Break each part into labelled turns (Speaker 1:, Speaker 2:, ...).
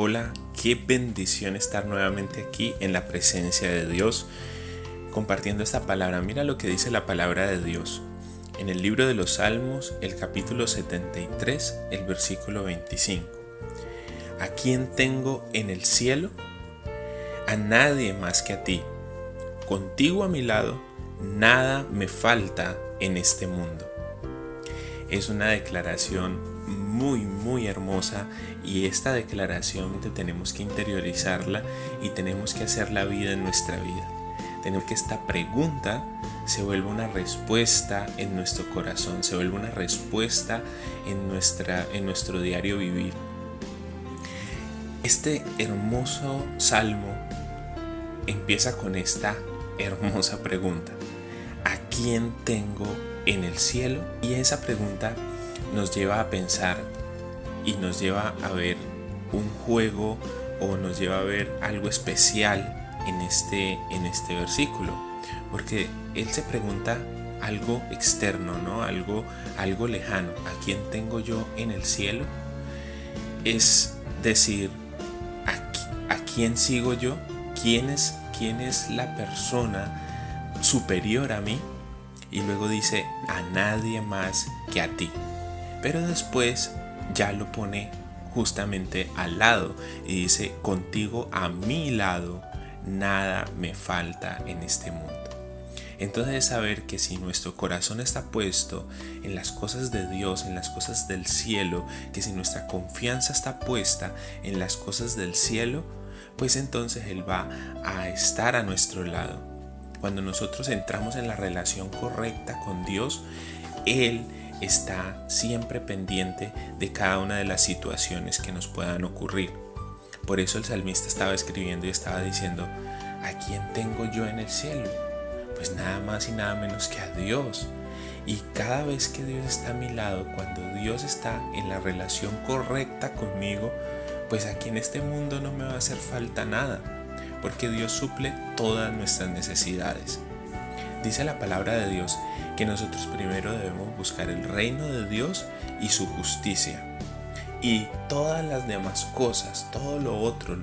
Speaker 1: Hola, qué bendición estar nuevamente aquí en la presencia de Dios compartiendo esta palabra. Mira lo que dice la palabra de Dios. En el libro de los Salmos, el capítulo 73, el versículo 25. ¿A quién tengo en el cielo? A nadie más que a ti. Contigo a mi lado, nada me falta en este mundo. Es una declaración muy, muy hermosa y esta declaración tenemos que interiorizarla y tenemos que hacer la vida en nuestra vida. Tenemos que esta pregunta se vuelva una respuesta en nuestro corazón, se vuelva una respuesta en, nuestra, en nuestro diario vivir. Este hermoso salmo empieza con esta hermosa pregunta. ¿A quién tengo en el cielo? Y esa pregunta nos lleva a pensar y nos lleva a ver un juego o nos lleva a ver algo especial en este, en este versículo. Porque él se pregunta algo externo, ¿no? Algo, algo lejano. ¿A quién tengo yo en el cielo? Es decir, ¿a, a quién sigo yo? ¿Quién es, ¿Quién es la persona superior a mí? Y luego dice, a nadie más que a ti pero después ya lo pone justamente al lado y dice, contigo a mi lado, nada me falta en este mundo. Entonces es saber que si nuestro corazón está puesto en las cosas de Dios, en las cosas del cielo, que si nuestra confianza está puesta en las cosas del cielo, pues entonces Él va a estar a nuestro lado. Cuando nosotros entramos en la relación correcta con Dios, Él está siempre pendiente de cada una de las situaciones que nos puedan ocurrir. Por eso el salmista estaba escribiendo y estaba diciendo, ¿a quién tengo yo en el cielo? Pues nada más y nada menos que a Dios. Y cada vez que Dios está a mi lado, cuando Dios está en la relación correcta conmigo, pues aquí en este mundo no me va a hacer falta nada, porque Dios suple todas nuestras necesidades. Dice la palabra de Dios que nosotros primero debemos buscar el reino de Dios y su justicia. Y todas las demás cosas, todo lo otro,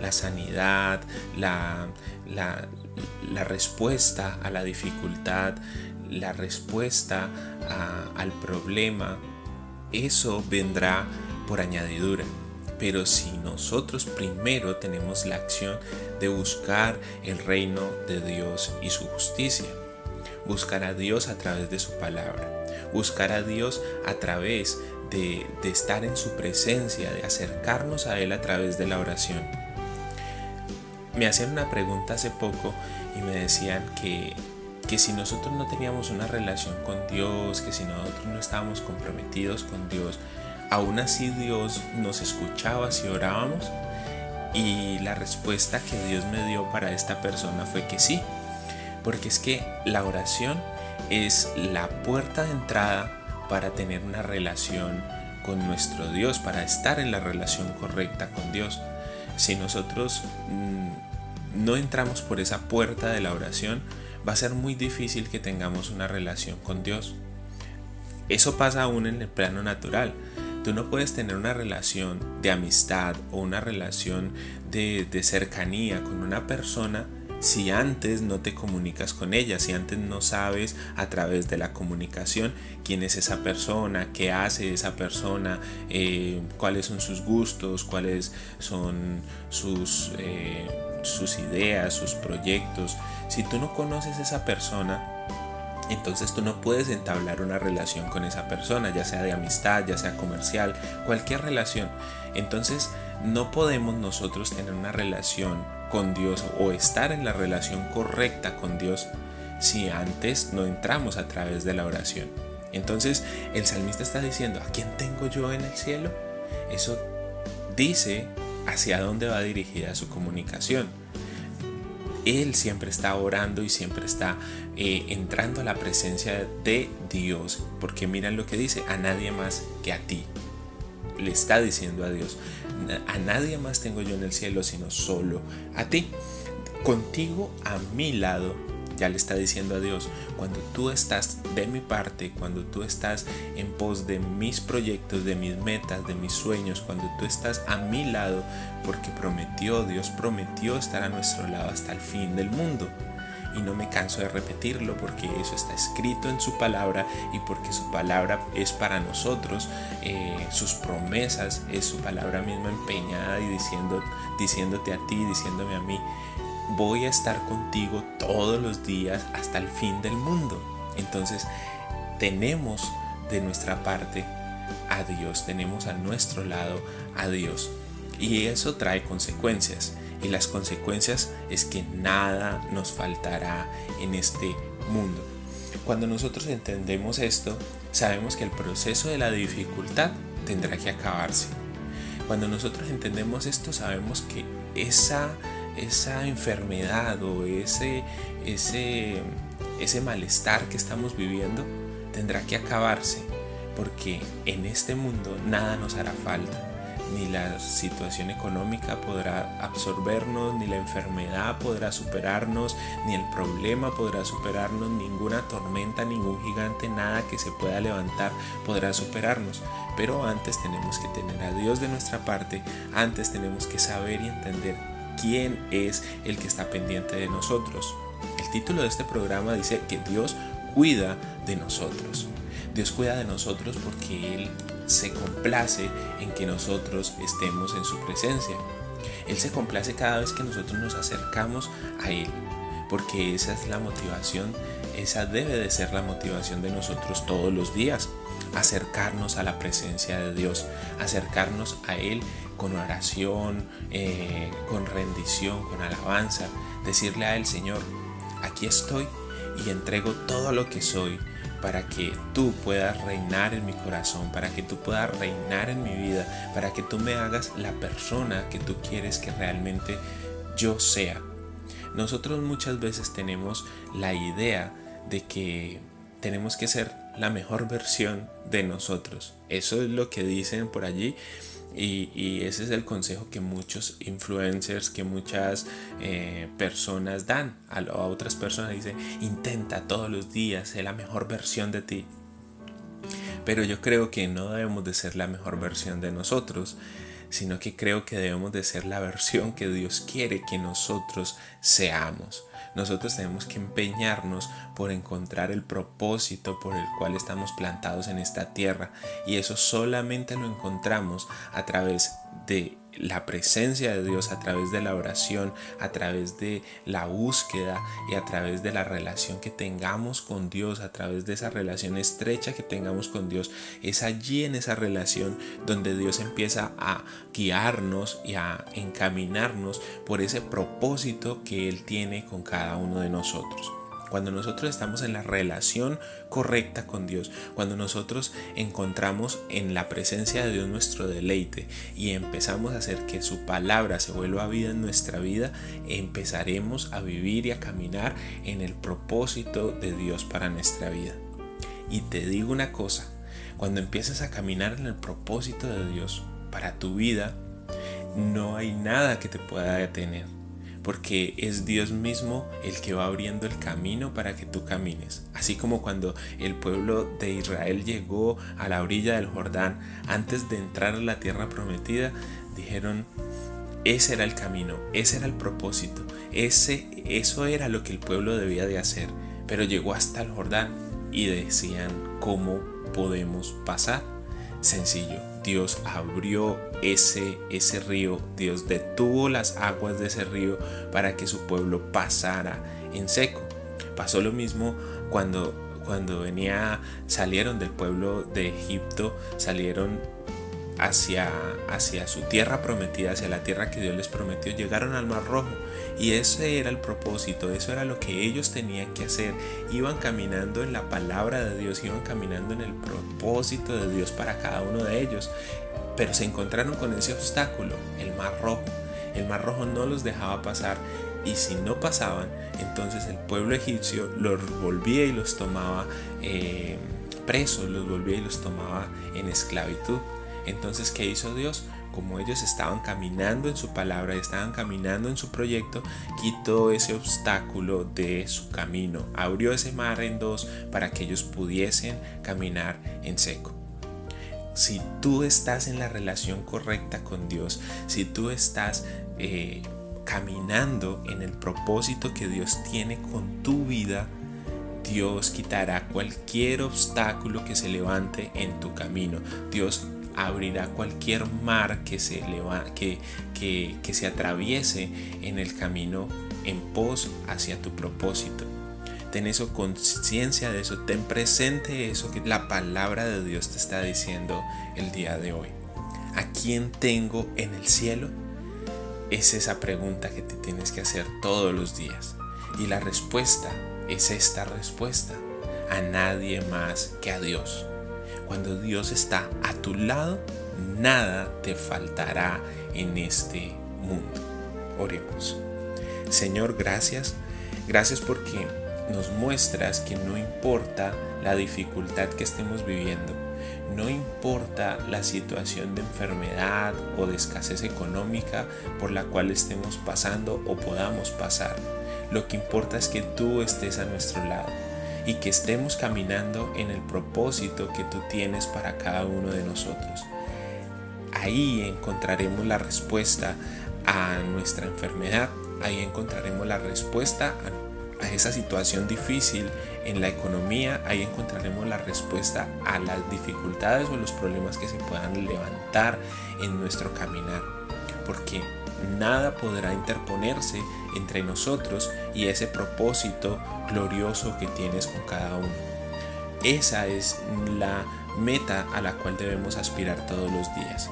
Speaker 1: la sanidad, la, la, respuesta a la dificultad, la respuesta al problema, eso vendrá por añadidura. Pero si nosotros primero tenemos la acción de buscar el reino de Dios y su justicia, buscar a Dios a través de su palabra, buscar a Dios a través de, estar en su presencia, de acercarnos a Él a través de la oración. Me hacían una pregunta hace poco y me decían que, que si nosotros no teníamos una relación con Dios, que si nosotros no estábamos comprometidos con Dios, aún así Dios nos escuchaba si orábamos. Y la respuesta que Dios me dio para esta persona fue que sí, porque es que la oración es la puerta de entrada para tener una relación con nuestro Dios, para estar en la relación correcta con Dios. Si nosotros mm, no entramos por esa puerta de la oración, va a ser muy difícil que tengamos una relación con Dios. Eso pasa aún en el plano natural. Tú no puedes tener una relación de amistad o una relación de, de cercanía con una persona si antes no te comunicas con ella, si antes no sabes a través de la comunicación quién es esa persona, qué hace esa persona, eh, cuáles son sus gustos, cuáles son sus, eh, sus ideas, sus proyectos. Si tú no conoces a esa persona, entonces tú no puedes entablar una relación con esa persona, ya sea de amistad, ya sea comercial, cualquier relación. Entonces no podemos nosotros tener una relación con Dios o estar en la relación correcta con Dios si antes no entramos a través de la oración. Entonces el salmista está diciendo, ¿a quién tengo yo en el cielo? Eso dice hacia dónde va dirigida su comunicación. Él siempre está orando y siempre está eh, entrando a la presencia de Dios, porque miran lo que dice, a nadie más que a ti. Le está diciendo a Dios, a nadie más tengo yo en el cielo sino solo a ti. Contigo a mi lado ya le está diciendo a Dios, cuando tú estás de mi parte, cuando tú estás en pos de mis proyectos, de mis metas, de mis sueños, cuando tú estás a mi lado, porque prometió, Dios prometió estar a nuestro lado hasta el fin del mundo. Y no me canso de repetirlo porque eso está escrito en su palabra y porque su palabra es para nosotros, eh, sus promesas es su palabra misma empeñada y diciéndote a ti, diciéndome a mí, voy a estar contigo todos los días hasta el fin del mundo. Entonces tenemos de nuestra parte a Dios, tenemos a nuestro lado a Dios. Y eso trae consecuencias. Y las consecuencias es que nada nos faltará en este mundo. Cuando nosotros entendemos esto, sabemos que el proceso de la dificultad tendrá que acabarse. Cuando nosotros entendemos esto, sabemos que esa esa enfermedad o ese, ese, ese malestar que estamos viviendo tendrá que acabarse porque en este mundo nada nos hará falta. Ni la situación económica podrá absorbernos, ni la enfermedad podrá superarnos, ni el problema podrá superarnos, ninguna tormenta, ningún gigante, nada que se pueda levantar podrá superarnos. Pero antes tenemos que tener a Dios de nuestra parte, antes tenemos que saber y entender quién es el que está pendiente de nosotros. El título de este programa dice que Dios cuida de nosotros. Dios cuida de nosotros porque Él se complace en que nosotros estemos en su presencia. Él se complace cada vez que nosotros nos acercamos a Él, porque esa es la motivación, esa debe de ser la motivación de nosotros todos los días, acercarnos a la presencia de Dios, acercarnos a Él con oración, eh, con rendición, con alabanza, decirle a Él, Señor, aquí estoy y entrego todo lo que soy para que tú puedas reinar en mi corazón, para que tú puedas reinar en mi vida, para que tú me hagas la persona que tú quieres que realmente yo sea. Nosotros muchas veces tenemos la idea de que tenemos que ser la mejor versión de nosotros. Eso es lo que dicen por allí y, ese es el consejo que muchos influencers, que muchas eh, personas dan a, otras personas. Dicen, intenta todos los días ser la mejor versión de ti. Pero yo creo que no debemos de ser la mejor versión de nosotros, sino que creo que debemos de ser la versión que Dios quiere que nosotros seamos. Nosotros tenemos que empeñarnos por encontrar el propósito por el cual estamos plantados en esta tierra. Y eso solamente lo encontramos a través de la presencia de Dios a través de la oración, a través de la búsqueda y a través de la relación que tengamos con Dios, a través de esa relación estrecha que tengamos con Dios. Es allí en esa relación donde Dios empieza a guiarnos y a encaminarnos por ese propósito que Él tiene con cada uno de nosotros. Cuando nosotros estamos en la relación correcta con Dios, cuando nosotros encontramos en la presencia de Dios nuestro deleite y empezamos a hacer que su palabra se vuelva vida en nuestra vida, empezaremos a vivir y a caminar en el propósito de Dios para nuestra vida. Y te digo una cosa, cuando empiezas a caminar en el propósito de Dios para tu vida, no hay nada que te pueda detener porque es Dios mismo el que va abriendo el camino para que tú camines. Así como cuando el pueblo de Israel llegó a la orilla del Jordán antes de entrar a la tierra prometida, dijeron, ese era el camino, ese era el propósito, ese, eso era lo que el pueblo debía de hacer. Pero llegó hasta el Jordán y decían, ¿cómo podemos pasar? Sencillo, Dios abrió ese, ese río, Dios detuvo las aguas de ese río para que su pueblo pasara en seco. Pasó lo mismo cuando, cuando venía, salieron del pueblo de Egipto, salieron hacia, hacia su tierra prometida, hacia la tierra que Dios les prometió, llegaron al Mar Rojo. Y ese era el propósito, eso era lo que ellos tenían que hacer. Iban caminando en la palabra de Dios, iban caminando en el propósito de Dios para cada uno de ellos. Pero se encontraron con ese obstáculo, el mar rojo. El mar rojo no los dejaba pasar y si no pasaban, entonces el pueblo egipcio los volvía y los tomaba eh, presos, los volvía y los tomaba en esclavitud. Entonces, ¿qué hizo Dios? Como ellos estaban caminando en su palabra, estaban caminando en su proyecto, quitó ese obstáculo de su camino, abrió ese mar en dos para que ellos pudiesen caminar en seco si tú estás en la relación correcta con Dios, si tú estás eh, caminando en el propósito que Dios tiene con tu vida, Dios quitará cualquier obstáculo que se levante en tu camino. Dios abrirá cualquier mar que se, que, que, se atraviese en el camino en pos hacia tu propósito. Ten eso conciencia de eso, ten presente eso que la palabra de Dios te está diciendo el día de hoy. ¿A quién tengo en el cielo? Es esa pregunta que te tienes que hacer todos los días. Y la respuesta es esta respuesta. A nadie más que a Dios. Cuando Dios está a tu lado, nada te faltará en este mundo. Oremos. Señor, gracias. Gracias porque nos muestras que no importa la dificultad que estemos viviendo, no importa la situación de enfermedad o de escasez económica por la cual estemos pasando o podamos pasar. Lo que importa es que tú estés a nuestro lado y que estemos caminando en el propósito que tú tienes para cada uno de nosotros. Ahí encontraremos la respuesta a nuestra enfermedad, ahí encontraremos la respuesta a esa situación difícil en la economía, ahí encontraremos la respuesta a las dificultades o los problemas que se puedan levantar en nuestro caminar. Porque nada podrá interponerse entre nosotros y ese propósito glorioso que tienes con cada uno. Esa es la meta a la cual debemos aspirar todos los días.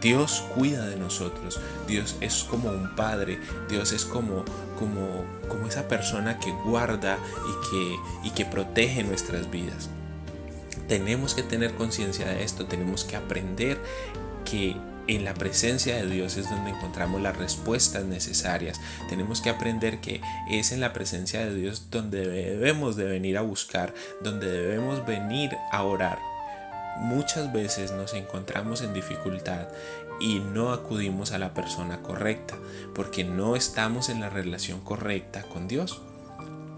Speaker 1: Dios cuida de nosotros, Dios es como un padre, Dios es como, como, como esa persona que guarda y que, y que protege nuestras vidas. Tenemos que tener conciencia de esto, tenemos que aprender que en la presencia de Dios es donde encontramos las respuestas necesarias. Tenemos que aprender que es en la presencia de Dios donde debemos de venir a buscar, donde debemos venir a orar muchas veces nos encontramos en dificultad y no acudimos a la persona correcta porque no estamos en la relación correcta con Dios.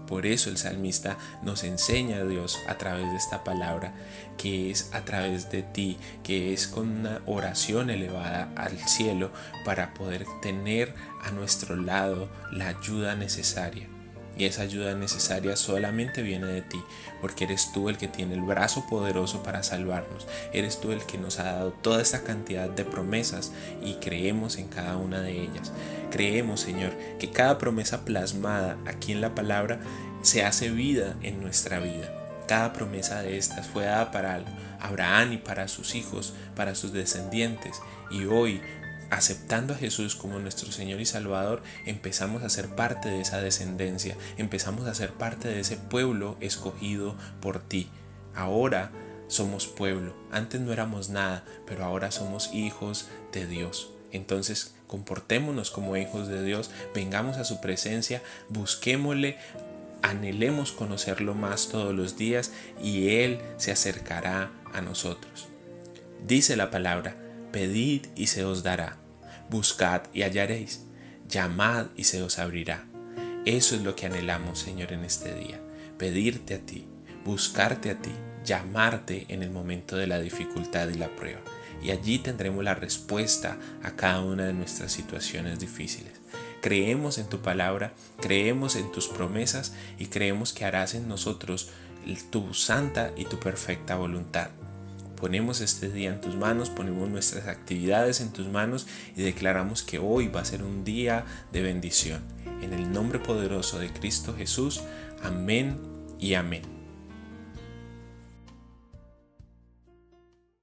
Speaker 1: Por eso el salmista nos enseña a Dios a través de esta palabra, que es a través de ti, que es con una oración elevada al cielo para poder tener a nuestro lado la ayuda necesaria. Y esa ayuda necesaria solamente viene de ti, porque eres tú el que tiene el brazo poderoso para salvarnos. Eres tú el que nos ha dado toda esta cantidad de promesas y creemos en cada una de ellas. Creemos, Señor, que cada promesa plasmada aquí en la palabra se hace vida en nuestra vida. Cada promesa de estas fue dada para Abraham y para sus hijos, para sus descendientes. Y hoy aceptando a Jesús como nuestro Señor y Salvador, empezamos a ser parte de esa descendencia, empezamos a ser parte de ese pueblo escogido por ti. Ahora somos pueblo, antes no éramos nada, pero ahora somos hijos de Dios. Entonces, comportémonos como hijos de Dios, vengamos a su presencia, busquémosle, anhelemos conocerlo más todos los días y Él se acercará a nosotros. Dice la palabra, pedid y se os dará, buscad y hallaréis, llamad y se os abrirá. Eso es lo que anhelamos, Señor, en este día, pedirte a ti, buscarte a ti, llamarte en el momento de la dificultad y la prueba. Y allí tendremos la respuesta a cada una de nuestras situaciones difíciles. Creemos en tu palabra, creemos en tus promesas y creemos que harás en nosotros tu santa y tu perfecta voluntad. Ponemos este día en tus manos, ponemos nuestras actividades en tus manos y declaramos que hoy va a ser un día de bendición. En el nombre poderoso de Cristo Jesús, amén y amén.